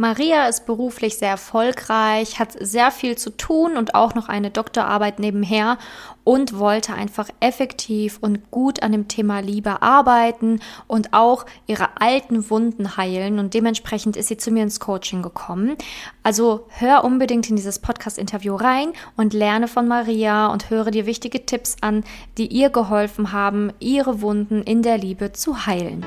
Maria ist beruflich sehr erfolgreich, hat sehr viel zu tun und auch noch eine Doktorarbeit nebenher und wollte einfach effektiv und gut an dem Thema Liebe arbeiten und auch ihre alten Wunden heilen. Und dementsprechend ist sie zu mir ins Coaching gekommen. Also hör unbedingt in dieses Podcast-Interview rein und lerne von Maria und höre dir wichtige Tipps an, die ihr geholfen haben, ihre Wunden in der Liebe zu heilen.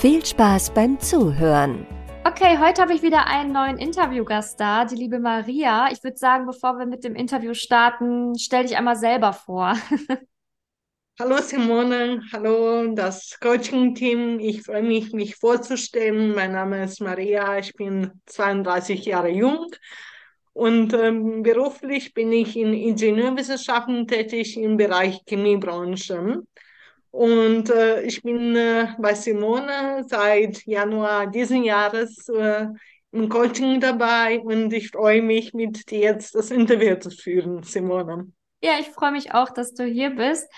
Viel Spaß beim Zuhören! Okay, heute habe ich wieder einen neuen Interviewgast da, die liebe Maria. Ich würde sagen, bevor wir mit dem Interview starten, stell dich einmal selber vor. Hallo Simone, hallo das Coaching-Team. Ich freue mich, mich vorzustellen. Mein Name ist Maria, ich bin 32 Jahre jung und ähm, beruflich bin ich in Ingenieurwissenschaften tätig im Bereich Chemiebranche. Und äh, ich bin äh, bei Simone seit Januar diesen Jahres äh, im Coaching dabei und ich freue mich, mit dir jetzt das Interview zu führen, Simone. Ja, ich freue mich auch, dass du hier bist.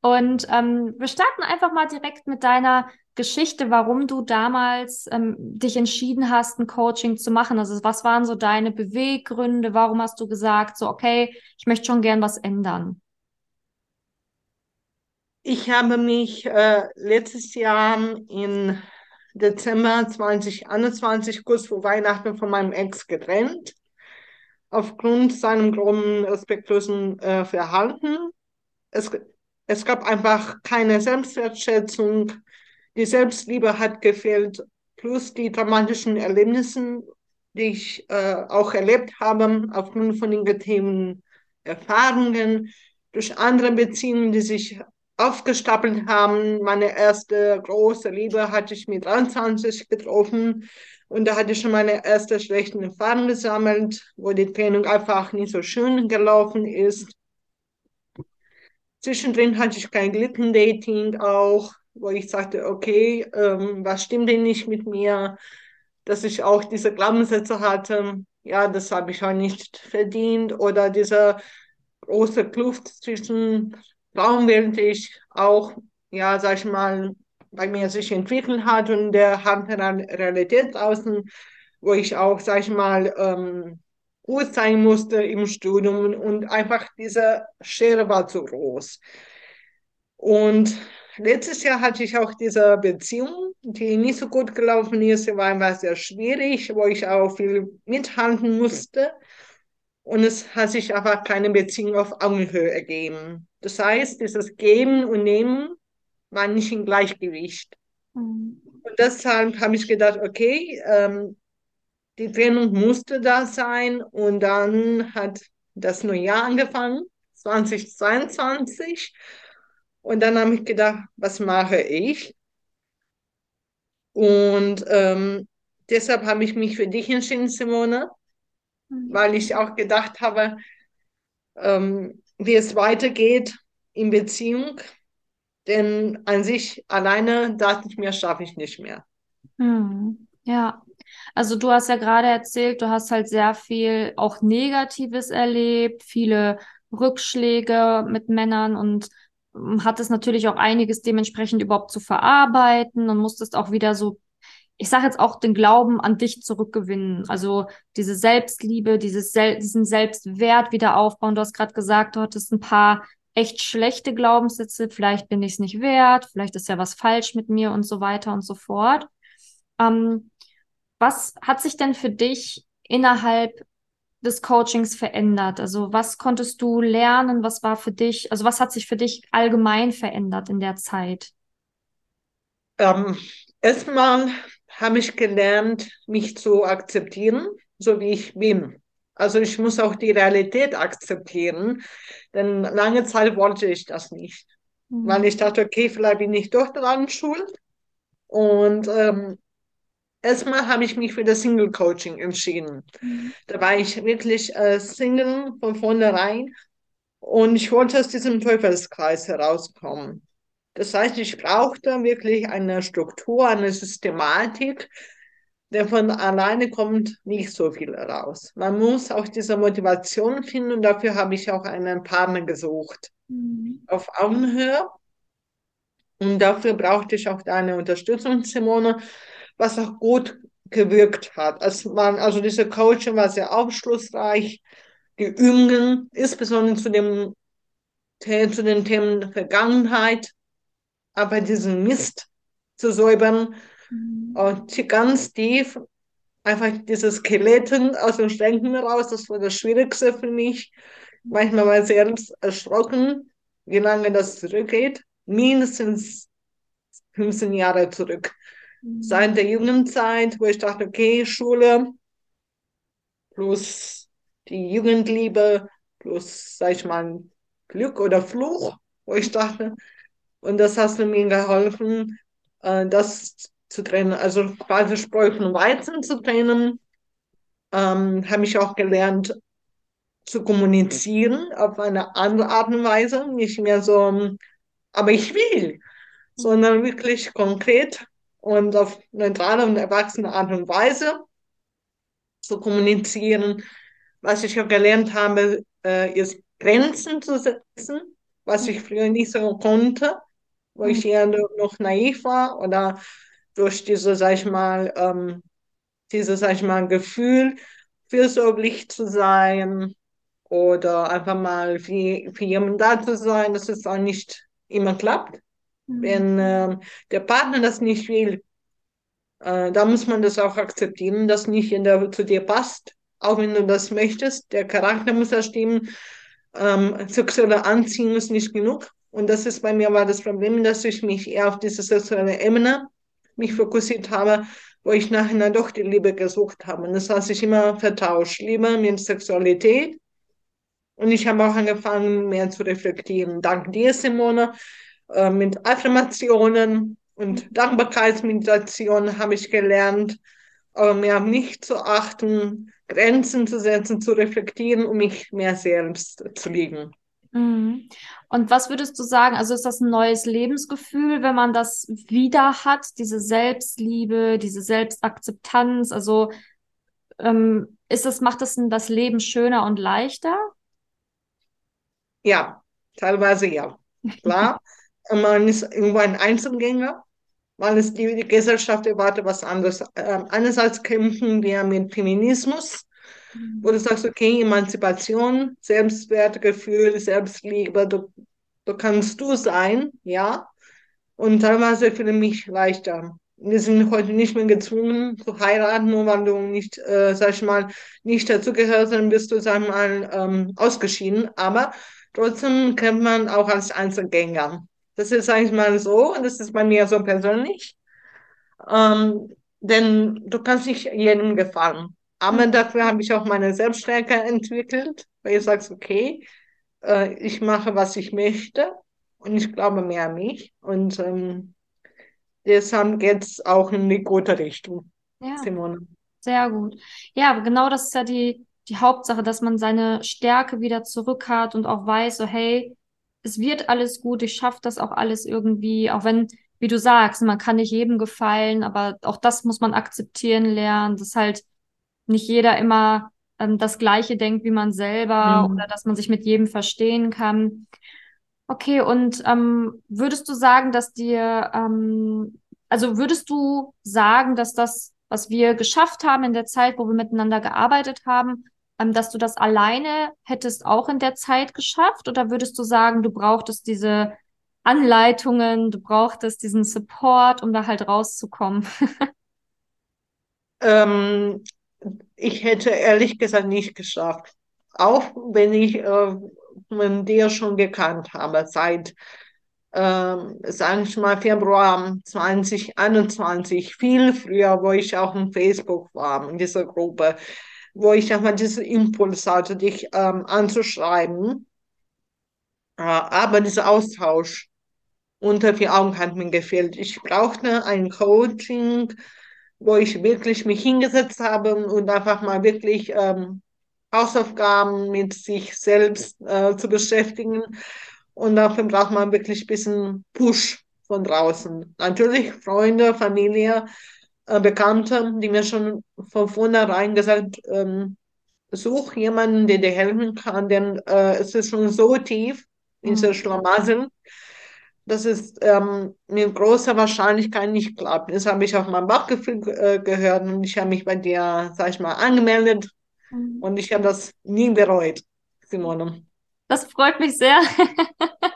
Und ähm, wir starten einfach mal direkt mit deiner Geschichte, warum du damals ähm, dich entschieden hast, ein Coaching zu machen. Also was waren so deine Beweggründe? Warum hast du gesagt, so okay, ich möchte schon gern was ändern? Ich habe mich äh, letztes Jahr im Dezember 2021 kurz vor Weihnachten von meinem Ex getrennt, aufgrund seinem groben respektlosen äh, Verhalten. Es, es gab einfach keine Selbstwertschätzung, die Selbstliebe hat gefehlt, plus die dramatischen Erlebnisse, die ich äh, auch erlebt habe, aufgrund von negativen Erfahrungen, durch andere Beziehungen, die sich aufgestapelt haben. Meine erste große Liebe hatte ich mit 23 getroffen und da hatte ich schon meine erste schlechten Erfahrung gesammelt, wo die Trennung einfach nicht so schön gelaufen ist. Zwischendrin hatte ich kein Glückendating auch, wo ich sagte, okay, ähm, was stimmt denn nicht mit mir, dass ich auch diese Glaubenssätze hatte, ja, das habe ich auch nicht verdient oder diese große Kluft zwischen traumweltlich auch, ja, sag ich mal, bei mir sich entwickelt hat und der harten Realität draußen, wo ich auch, sag ich mal, ähm, gut sein musste im Studium und einfach diese Schere war zu groß. Und letztes Jahr hatte ich auch diese Beziehung, die nicht so gut gelaufen ist, sie war einfach sehr schwierig, wo ich auch viel mithalten musste. Und es hat sich einfach keine Beziehung auf Augenhöhe ergeben. Das heißt, dieses Geben und Nehmen war nicht im Gleichgewicht. Mhm. Und deshalb habe ich gedacht, okay, ähm, die Trennung musste da sein. Und dann hat das neue Jahr angefangen, 2022. Und dann habe ich gedacht, was mache ich? Und ähm, deshalb habe ich mich für dich entschieden, Simone. Weil ich auch gedacht habe, ähm, wie es weitergeht in Beziehung. Denn an sich alleine dachte ich mir, schaffe ich nicht mehr. Hm, ja, also du hast ja gerade erzählt, du hast halt sehr viel auch Negatives erlebt, viele Rückschläge mit Männern und hm, hattest natürlich auch einiges dementsprechend überhaupt zu verarbeiten und musstest auch wieder so ich sage jetzt auch den Glauben an dich zurückgewinnen. Also diese Selbstliebe, dieses Sel diesen Selbstwert wieder aufbauen. Du hast gerade gesagt, du hattest ein paar echt schlechte Glaubenssätze. Vielleicht bin ich es nicht wert, vielleicht ist ja was falsch mit mir und so weiter und so fort. Ähm, was hat sich denn für dich innerhalb des Coachings verändert? Also was konntest du lernen? Was war für dich, also was hat sich für dich allgemein verändert in der Zeit? Ähm, erstmal habe ich gelernt, mich zu akzeptieren, so wie ich bin. Also ich muss auch die Realität akzeptieren, denn lange Zeit wollte ich das nicht, mhm. weil ich dachte, okay, vielleicht bin ich doch daran schuld. Und ähm, erstmal habe ich mich für das Single Coaching entschieden. Mhm. Da war ich wirklich äh, Single von vornherein und ich wollte aus diesem Teufelskreis herauskommen. Das heißt, ich brauchte wirklich eine Struktur, eine Systematik, denn von alleine kommt nicht so viel raus. Man muss auch diese Motivation finden und dafür habe ich auch einen Partner gesucht Mhm. auf Augenhöhe. Und dafür brauchte ich auch deine Unterstützung, Simone, was auch gut gewirkt hat. Also, man, also diese Coaching war sehr aufschlussreich. Die Übungen, insbesondere zu, dem, zu den Themen Vergangenheit, aber diesen Mist zu säubern Mhm. und ganz tief einfach diese Skeletten aus den Schränken raus, das war das Schwierigste für mich. Manchmal war ich selbst erschrocken, wie lange das zurückgeht. Mindestens 15 Jahre zurück. Mhm. Seit der Jugendzeit, wo ich dachte, okay, Schule plus die Jugendliebe plus, sag ich mal, Glück oder Fluch, wo ich dachte, und das hast du mir geholfen, äh, das zu trennen, also quasi Spreu von Weizen zu trennen. Ähm, habe ich auch gelernt zu kommunizieren auf eine andere Art und Weise, nicht mehr so, aber ich will, sondern wirklich konkret und auf neutrale und erwachsene Art und Weise zu kommunizieren. Was ich auch gelernt habe, äh, ist Grenzen zu setzen, was ich früher nicht so konnte, wo ich eher noch naiv war oder durch diese, sag ich mal, ähm, dieses, sag ich mal, Gefühl, fürsorglich zu sein oder einfach mal für, für jemanden da zu sein, dass es auch nicht immer klappt. Mhm. Wenn äh, der Partner das nicht will, äh, da muss man das auch akzeptieren, dass nicht jeder zu dir passt, auch wenn du das möchtest. Der Charakter muss da stimmen. Ähm, sexuelle Anziehung ist nicht genug. Und das ist bei mir war das Problem, dass ich mich eher auf diese sexuelle Ebene mich fokussiert habe, wo ich nachher doch die Liebe gesucht habe. Und das hat sich immer vertauscht. Liebe mit Sexualität. Und ich habe auch angefangen, mehr zu reflektieren. Dank dir, Simone, äh, mit Affirmationen und Dankbarkeitsmeditation habe ich gelernt, äh, mehr auf mich zu achten, Grenzen zu setzen, zu reflektieren, um mich mehr selbst zu lieben. Mhm. Und was würdest du sagen? Also ist das ein neues Lebensgefühl, wenn man das wieder hat, diese Selbstliebe, diese Selbstakzeptanz? Also ähm, ist das, macht das das Leben schöner und leichter? Ja, teilweise ja. Klar, man ist irgendwo ein Einzelgänger, weil es die, die Gesellschaft erwartet was anderes. Ähm, einerseits kämpfen wir mit Feminismus, wo du sagst, okay, Emanzipation, Selbstwertgefühl, Selbstliebe, du, du kannst du sein, ja. Und teilweise ich mich leichter. Wir sind heute nicht mehr gezwungen zu heiraten, nur weil du nicht, äh, sag ich mal, nicht dazugehörst, dann bist du, sag ich mal, ähm, ausgeschieden. Aber trotzdem kennt man auch als Einzelgänger. Das ist eigentlich mal so, und das ist bei mir so persönlich. Ähm, denn du kannst nicht jedem gefallen. Aber dafür habe ich auch meine Selbststärke entwickelt, weil ich sage, okay, äh, ich mache, was ich möchte und ich glaube mehr an mich. Und ähm, deshalb geht es auch in die gute Richtung, Ja, Simone. sehr gut. Ja, genau das ist ja die, die Hauptsache, dass man seine Stärke wieder zurück hat und auch weiß, so, hey, es wird alles gut, ich schaffe das auch alles irgendwie, auch wenn, wie du sagst, man kann nicht jedem gefallen, aber auch das muss man akzeptieren lernen, dass halt nicht jeder immer ähm, das Gleiche denkt wie man selber Mhm. oder dass man sich mit jedem verstehen kann. Okay, und ähm, würdest du sagen, dass dir, ähm, also würdest du sagen, dass das, was wir geschafft haben in der Zeit, wo wir miteinander gearbeitet haben, ähm, dass du das alleine hättest auch in der Zeit geschafft? Oder würdest du sagen, du brauchtest diese Anleitungen, du brauchtest diesen Support, um da halt rauszukommen? Ähm, ich hätte ehrlich gesagt nicht geschafft. Auch wenn ich äh, von dir schon gekannt habe, seit, ähm, sage ich mal, Februar 2021, viel früher, wo ich auch in Facebook war, in dieser Gruppe, wo ich einmal diesen Impuls hatte, dich ähm, anzuschreiben. Äh, aber dieser Austausch unter vier Augen hat mir gefehlt. Ich brauchte ein Coaching, wo ich wirklich mich hingesetzt habe und einfach mal wirklich ähm, Hausaufgaben mit sich selbst äh, zu beschäftigen. Und dafür braucht man wirklich ein bisschen Push von draußen. Natürlich Freunde, Familie, äh, Bekannte, die mir schon von vornherein gesagt, ähm, such jemanden, der dir helfen kann, denn äh, es ist schon so tief in mhm. Schlamassel, dass es ähm, mit großer Wahrscheinlichkeit nicht klappt. Das habe ich auf mein Bauchgefühl äh, gehört und ich habe mich bei dir, sag ich mal, angemeldet mhm. und ich habe das nie bereut, Simone. Das freut mich sehr.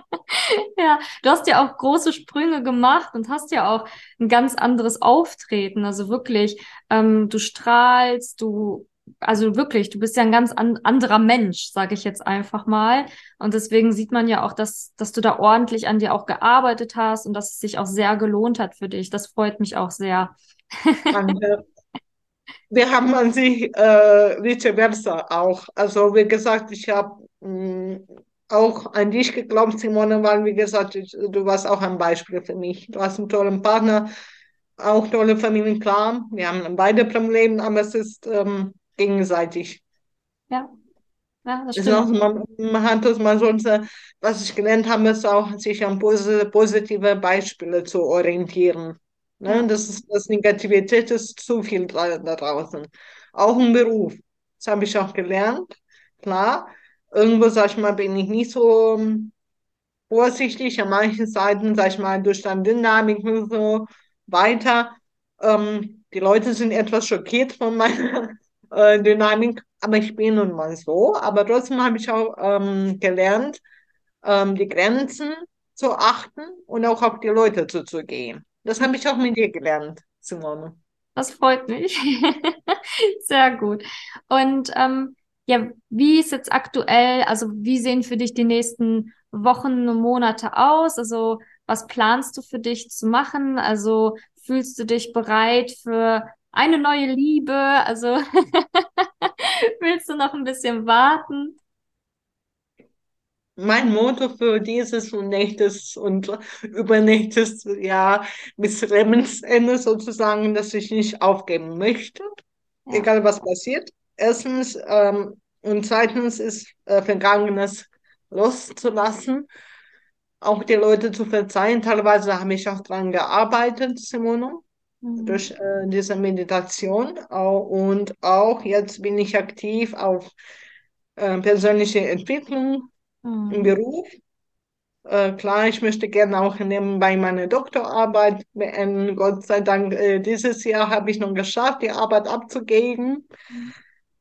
ja, du hast ja auch große Sprünge gemacht und hast ja auch ein ganz anderes Auftreten. Also wirklich, ähm, du strahlst, du, also wirklich, du bist ja ein ganz an, anderer Mensch, sage ich jetzt einfach mal. Und deswegen sieht man ja auch, dass, dass du da ordentlich an dir auch gearbeitet hast und dass es sich auch sehr gelohnt hat für dich. Das freut mich auch sehr. Danke. Wir haben an sich äh, vice versa auch. Also wie gesagt, ich habe mm, auch an dich geglaubt, Simone, weil, wie gesagt, du warst auch ein Beispiel für mich. Du hast einen tollen Partner, auch tolle Familien, klar. Wir haben beide Probleme, aber es ist ähm, gegenseitig. Ja. Ja, das stimmt. Man, man, hat das mal so, was ich gelernt habe, ist auch, sich an positive Beispiele zu orientieren. Ne? Ja. Das, ist, das Negativität ist zu viel da, da draußen. Auch im Beruf. Das habe ich auch gelernt, klar irgendwo, sag ich mal, bin ich nicht so ähm, vorsichtig. An manchen Seiten, sag ich mal, durch dann Dynamik und so weiter. Ähm, die Leute sind etwas schockiert von meiner äh, Dynamik, aber ich bin nun mal so. Aber trotzdem habe ich auch ähm, gelernt, ähm, die Grenzen zu achten und auch auf die Leute zuzugehen. Das habe ich auch mit dir gelernt, Simone. Das freut mich. Sehr gut. Und ähm, ja, wie ist jetzt aktuell, also wie sehen für dich die nächsten Wochen und Monate aus? Also was planst du für dich zu machen? Also fühlst du dich bereit für eine neue Liebe? Also willst du noch ein bisschen warten? Mein Motto für dieses und nächstes und übernächstes Jahr bis Lebensende sozusagen, dass ich nicht aufgeben möchte, ja. egal was passiert erstens ähm, und zweitens ist äh, Vergangenes loszulassen, auch die Leute zu verzeihen. Teilweise habe ich auch daran gearbeitet, Simone. Durch äh, diese Meditation. und auch jetzt bin ich aktiv auf äh, persönliche Entwicklung mhm. im Beruf. Äh, klar, ich möchte gerne auch nebenbei meine Doktorarbeit beenden. Gott sei Dank, äh, dieses Jahr habe ich noch geschafft, die Arbeit abzugeben. Mhm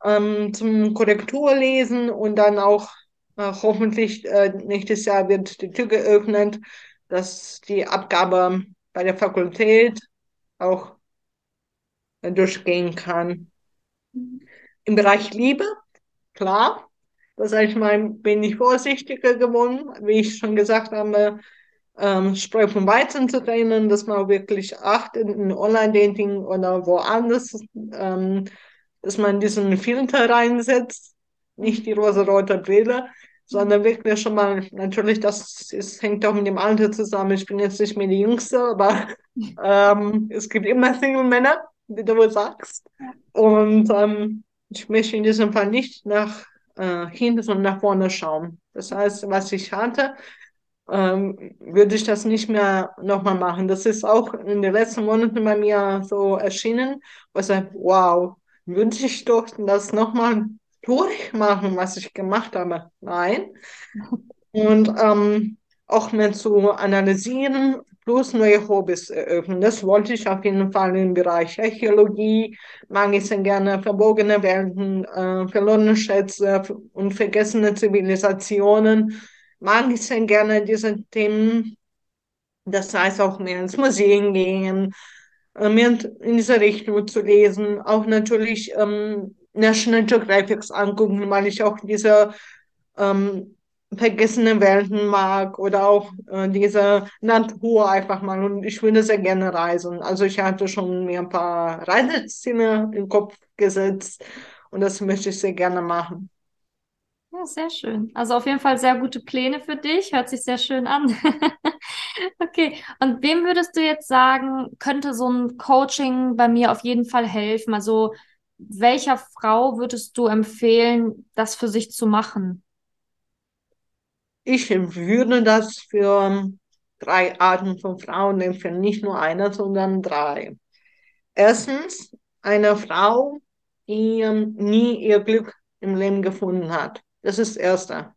ähm, zum Korrekturlesen und dann auch äh, hoffentlich äh, nächstes Jahr wird die Tür geöffnet, dass die Abgabe bei der Fakultät auch äh, durchgehen kann. Im Bereich Liebe, klar, das heißt, ich mal, bin ich vorsichtiger geworden, wie ich schon gesagt habe, ähm, Spreu vom Weizen zu trennen, dass man wirklich achtet in Online-Dating oder woanders, ähm, dass man diesen Filter reinsetzt, nicht die rosa-rote Brille, sondern wirklich schon mal, natürlich, das ist, hängt auch mit dem Alter zusammen. Ich bin jetzt nicht mehr die Jüngste, aber ähm, es gibt immer Single-Männer, wie du wohl sagst. Und ähm, ich möchte in diesem Fall nicht nach äh, hinten, sondern nach vorne schauen. Das heißt, was ich hatte, ähm, würde ich das nicht mehr nochmal machen. Das ist auch in den letzten Monaten bei mir so erschienen, wo ich sage, wow, würde ich doch das nochmal durchmachen, was ich gemacht habe. Nein. Und ähm, auch mehr zu analysieren, plus neue Hobbys eröffnen. Das wollte ich auf jeden Fall im Bereich Archäologie, mag ich sehr gerne verbogene Welten, äh, verlorene Schätze und vergessene Zivilisationen, mag ich sehr gerne diese Themen. Das heißt auch mehr ins Museum gehen, äh, mehr in dieser Richtung zu lesen. Auch natürlich ähm, National Geographic angucken, weil ich auch diese ähm, vergessene Welten mag oder auch äh, diese Natur einfach mal. Und ich würde sehr gerne reisen. Also ich hatte schon mir ein paar Reiseziele im Kopf gesetzt und das möchte ich sehr gerne machen. Ja, sehr schön. Also auf jeden Fall sehr gute Pläne für dich. Hört sich sehr schön an. Okay, und wem würdest du jetzt sagen, könnte so ein Coaching bei mir auf jeden Fall helfen? Also welcher Frau würdest du empfehlen, das für sich zu machen? Ich würde das für drei Arten von Frauen empfehlen, nicht nur einer, sondern drei. Erstens, eine Frau, die ähm, nie ihr Glück im Leben gefunden hat. Das ist das Erste.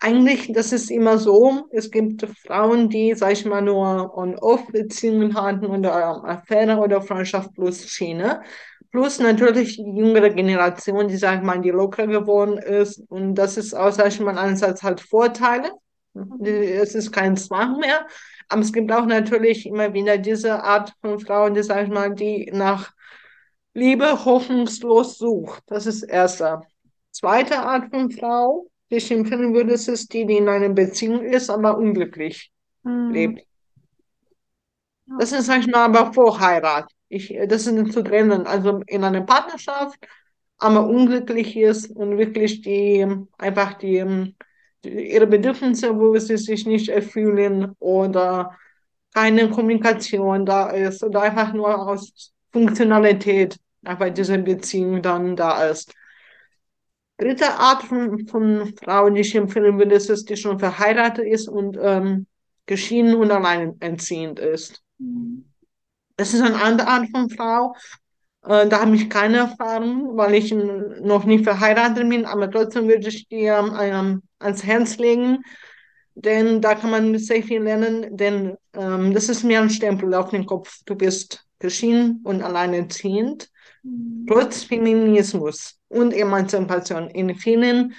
Eigentlich, das ist immer so, es gibt Frauen, die, sag ich mal, nur On-Off-Beziehungen hatten oder Affäre oder Freundschaft plus Schiene. Plus natürlich die jüngere Generation, die, sag ich mal, die locker geworden ist. Und das ist auch, sag ich mal, einerseits halt Vorteile. Es ist kein Zwang mehr. Aber es gibt auch natürlich immer wieder diese Art von Frauen, die, sag ich mal, die nach Liebe hoffnungslos sucht. Das ist erste. Zweite Art von Frau, die ich empfehlen würde, ist die, die in einer Beziehung ist, aber unglücklich mhm. lebt. Das ist, sag ich mal, aber vor Heirat. Ich, das ist zu trennen. Also in einer Partnerschaft, aber unglücklich ist und wirklich die, einfach die, ihre Bedürfnisse, wo sie sich nicht erfüllen oder keine Kommunikation da ist oder einfach nur aus Funktionalität einfach diese Beziehung dann da ist. Dritte Art von, von Frauen, die ich empfehlen würde, ist, dass die schon verheiratet ist und ähm, geschieden und alleinerziehend ist. Mhm. Das ist eine andere Art von Frau. Äh, da habe ich keine Erfahrung, weil ich noch nicht verheiratet bin, aber trotzdem würde ich dir ähm, ans Herz legen, denn da kann man sehr viel lernen, denn ähm, das ist mir ein Stempel auf den Kopf. Du bist geschieden und alleinerziehend, mhm. trotz Feminismus und Emanzipation in vielen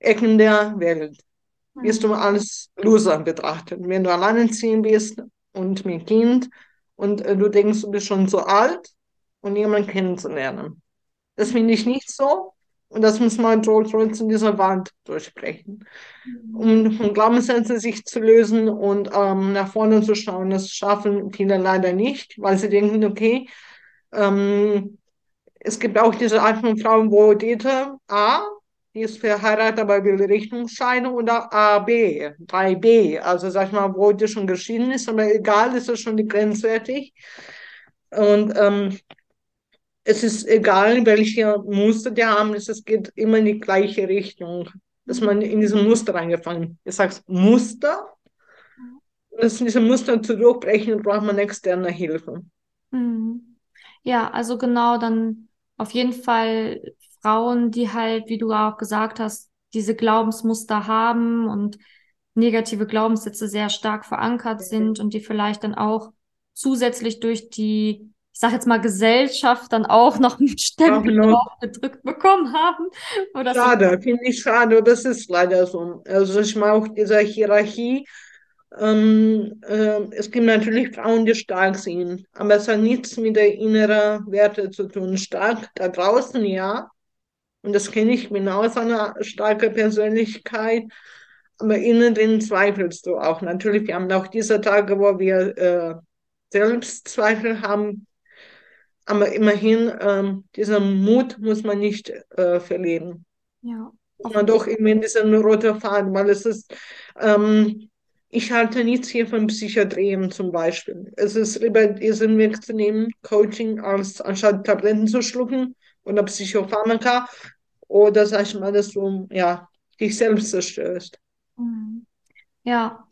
Ecken der Welt. Wirst du mhm. als Loser betrachtet. Wenn du alleinerziehend bist und mit Kind und äh, du denkst, du bist schon so alt und jemanden kennenzulernen. Das finde ich nicht so. Und das muss man trotzdem dieser Wand durchbrechen. Mhm. Um von Glaubenssätzen sich zu lösen und ähm, nach vorne zu schauen, das schaffen viele leider nicht, weil sie denken, okay, ähm, es gibt auch diese Art von Frauen, wo Dieter A, die ist verheiratet, aber will Richtungsscheidung oder AB, 3B, also sag ich mal, wo die schon geschieden ist, aber egal, ist das schon grenzwertig. Und ähm, es ist egal, welche Muster die haben, es geht immer in die gleiche Richtung, dass man in diesem Muster reingefangen ist. Ich sage Muster, dass diese Muster zu durchbrechen, braucht man externe Hilfe. Mhm. Ja, also genau, dann auf jeden Fall Frauen, die halt, wie du auch gesagt hast, diese Glaubensmuster haben und negative Glaubenssätze sehr stark verankert sind und die vielleicht dann auch zusätzlich durch die ich sag jetzt mal, Gesellschaft dann auch noch einen Stempel drauf gedrückt bekommen haben. Schade, finde ich schade, das ist leider so. Also ich mag auch diese Hierarchie. Ähm, äh, es gibt natürlich Frauen, die stark sind, aber es hat nichts mit der inneren Werte zu tun. Stark da draußen, ja. Und das kenne ich, bin auch eine starke Persönlichkeit. Aber innen drin zweifelst du auch. Natürlich, wir haben auch diese Tage, wo wir äh, Selbstzweifel haben, aber immerhin, ähm, dieser Mut muss man nicht äh, verlieren. Ja. Man doch irgendwie diesen roten Faden, weil es ist, ähm, ich halte nichts hier von Psychiatrien zum Beispiel. Es ist lieber diesen Weg zu nehmen, Coaching, als anstatt Tabletten zu schlucken oder Psychopharmaka oder sag ich mal, dass du ja, dich selbst zerstörst. Mhm. Ja,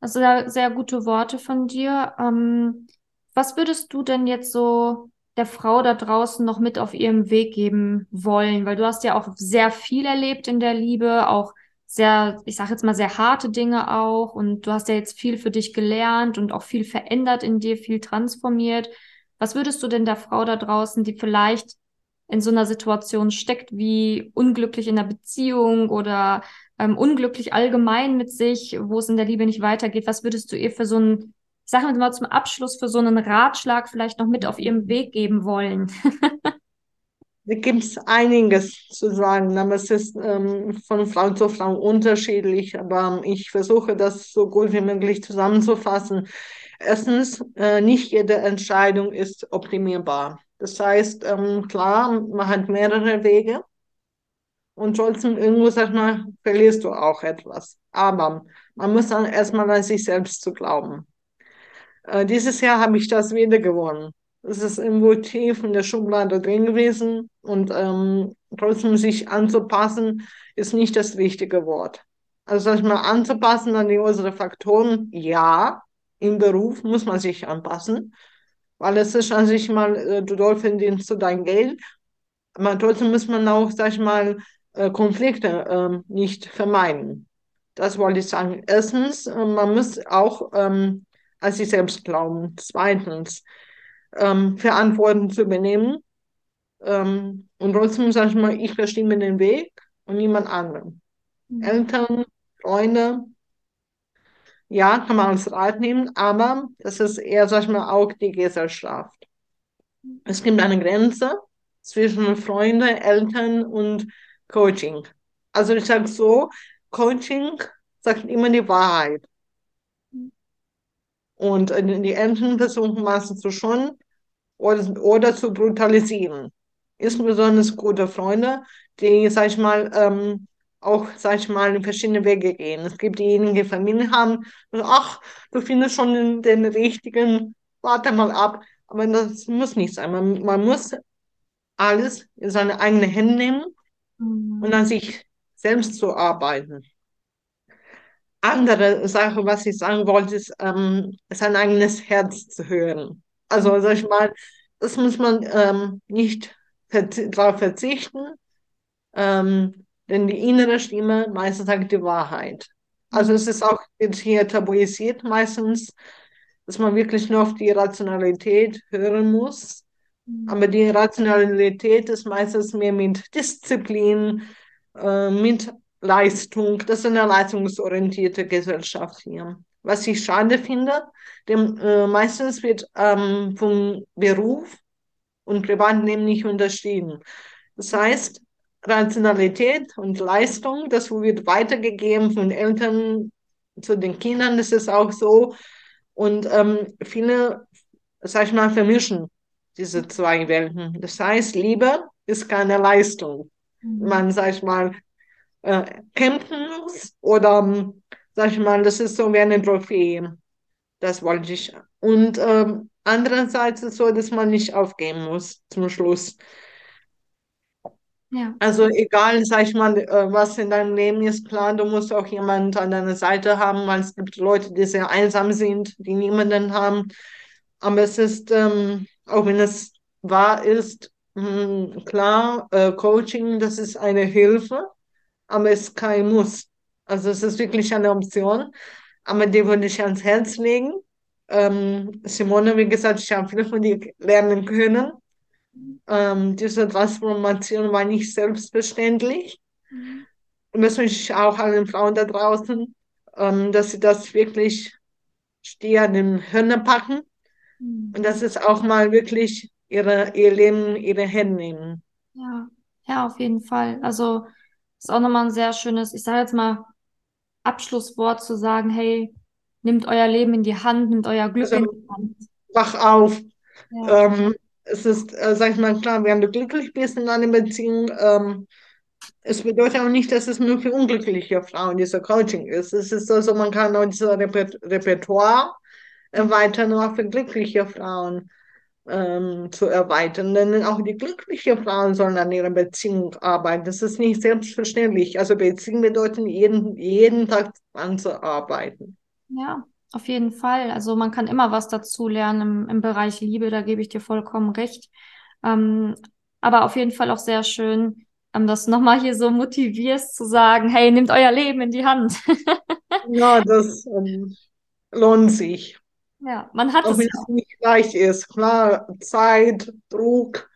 also sehr, sehr gute Worte von dir. Ähm, was würdest du denn jetzt so der Frau da draußen noch mit auf ihrem Weg geben wollen? Weil du hast ja auch sehr viel erlebt in der Liebe, auch sehr, ich sage jetzt mal, sehr harte Dinge auch. Und du hast ja jetzt viel für dich gelernt und auch viel verändert in dir, viel transformiert. Was würdest du denn der Frau da draußen, die vielleicht in so einer Situation steckt, wie unglücklich in der Beziehung oder ähm, unglücklich allgemein mit sich, wo es in der Liebe nicht weitergeht, was würdest du ihr für so ein ich sage mal zum Abschluss für so einen Ratschlag vielleicht noch mit auf Ihrem Weg geben wollen? Da gibt es einiges zu sagen, aber es ist ähm, von Frau zu Frau unterschiedlich. Aber ich versuche das so gut wie möglich zusammenzufassen. Erstens, äh, nicht jede Entscheidung ist optimierbar. Das heißt, ähm, klar, man hat mehrere Wege und trotzdem irgendwo, sag mal, verlierst du auch etwas. Aber Man muss dann erstmal an sich selbst zu glauben. Äh, dieses Jahr habe ich das wieder gewonnen. Es ist irgendwo tief in der Schublade drin gewesen und ähm, trotzdem sich anzupassen, ist nicht das richtige Wort. Also sag ich mal, anzupassen an die äußeren Faktoren, ja, im Beruf muss man sich anpassen, weil es ist an sich mal, äh, du dort verdienst du dein Geld, aber trotzdem muss man auch, sag ich mal, äh, Konflikte äh, nicht vermeiden. Das wollte ich sagen. Erstens, äh, man muss auch ähm, an sich selbst glauben. Zweitens, ähm, Verantwortung zu übernehmen. Ähm, und trotzdem sage ich mal, ich bestimme den Weg und niemand anderen. Mhm. Eltern, Freunde, ja, kann man als Rat nehmen, aber das ist eher, sag ich mal, auch die Gesellschaft. Es gibt eine Grenze zwischen Freunde, Eltern und Coaching. Also ich sage so, Coaching sagt immer die Wahrheit. Und die Eltern versuchen meistens zu schon oder, oder zu brutalisieren. Insbesondere gute Freunde, die, sag ich mal, ähm, auch, sag ich mal, in verschiedene Wege gehen. Es gibt diejenigen, die Familie haben, und, ach, du findest schon den, den richtigen, warte mal ab. Aber das muss nicht sein. Man, man muss alles in seine eigenen Hände nehmen mhm. und an sich selbst zu arbeiten andere Sache, was ich sagen wollte, ist, ähm, sein eigenes Herz zu hören. Also, sag ich mal, das muss man ähm, nicht verzi darauf verzichten, ähm, denn die innere Stimme meistens sagt die Wahrheit. Also es ist auch jetzt hier tabuisiert meistens, dass man wirklich nur auf die Rationalität hören muss. Mhm. Aber die Rationalität ist meistens mehr mit Disziplin, äh, mit Leistung, das ist eine leistungsorientierte Gesellschaft hier. Was ich schade finde, denn äh, meistens wird ähm, vom Beruf und Privatleben nicht unterschieden. Das heißt, Rationalität und Leistung, das wird weitergegeben von Eltern zu den Kindern, das ist auch so. Und ähm, viele, sag ich mal, vermischen diese zwei Welten. Das heißt, Liebe ist keine Leistung. Mhm. Man, sag ich mal, äh, kämpfen muss oder, sag ich mal, das ist so wie eine Trophäe. Das wollte ich. Und ähm, andererseits ist es so, dass man nicht aufgeben muss zum Schluss. Also egal, sag ich mal, äh, was in deinem Leben ist, klar, du musst auch jemanden an deiner Seite haben, weil es gibt Leute, die sehr einsam sind, die niemanden haben. Aber es ist, ähm, auch wenn es wahr ist, mh, hm, klar, äh, Coaching, das ist eine Hilfe aber es ist kein Muss. Also es ist wirklich eine Option, aber die würde ich ans Herz legen. Ähm, Simone, wie gesagt, ich habe viel von dir lernen können. Ähm, diese Transformation war nicht selbstverständlich. Mhm. Wünsche ich auch allen Frauen da draußen, ähm, dass sie das wirklich stehen an den Hirn packen mhm. und dass es auch mal wirklich ihre, ihr Leben in ihre Hände nehmen. Ja, ja, auf jeden Fall. Also ist auch nochmal ein sehr schönes, ich sage jetzt mal, Abschlusswort zu sagen, hey, nimmt euer Leben in die Hand, nimmt euer Glück also, in die Hand. Wach auf. Ja. Ähm, es ist, äh, sag ich mal, klar, wenn du glücklich bist in einer Beziehung, ähm, es bedeutet auch nicht, dass es nur für unglückliche Frauen dieser Coaching ist. Es ist also, man kann auch dieses Repertoire erweitern, auch für glückliche Frauen ähm, zu erweitern. Denn auch die glücklichen Frauen sollen an ihrer Beziehung arbeiten. Das ist nicht selbstverständlich. Also Beziehung bedeutet jeden, jeden Tag dran zu arbeiten. Ja, auf jeden Fall. Also man kann immer was dazu lernen im, im Bereich Liebe, da gebe ich dir vollkommen recht. Ähm, aber auf jeden Fall auch sehr schön, ähm, dass du nochmal hier so motivierst zu sagen, hey, nehmt euer Leben in die Hand. ja, das ähm, lohnt sich. Ja, man hat Auch es. Wenn es nicht leicht ist. Klar, Zeit, Druck,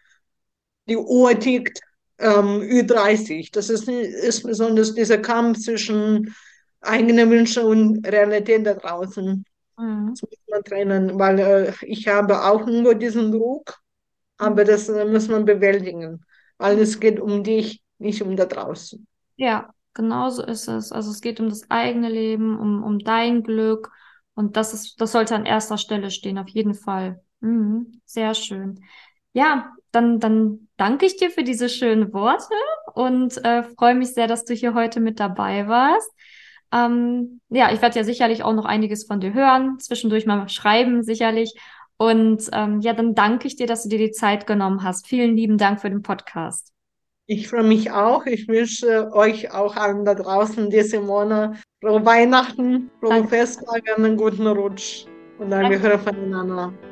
die Uhr tickt, ähm, Ü30. Das ist, ist besonders dieser Kampf zwischen eigenen Wünschen und Realität da draußen. Mhm. Das muss man trennen, weil äh, ich habe auch nur diesen Druck, aber das äh, muss man bewältigen, weil es geht um dich, nicht um da draußen. Ja, genau so ist es. Also es geht um das eigene Leben, um, um dein Glück und das ist, das sollte an erster Stelle stehen, auf jeden Fall. Mhm, sehr schön. Ja, dann, dann danke ich dir für diese schönen Worte und äh, freue mich sehr, dass du hier heute mit dabei warst. Ähm, ja, ich werde ja sicherlich auch noch einiges von dir hören, zwischendurch mal schreiben, sicherlich. Und ähm, ja, dann danke ich dir, dass du dir die Zeit genommen hast. Vielen lieben Dank für den Podcast. Ich freue mich auch. Ich wünsche euch auch allen da draußen, die Simone, frohe Weihnachten, frohe Festtage, einen guten Rutsch. Und dann Danke. wir hören voneinander.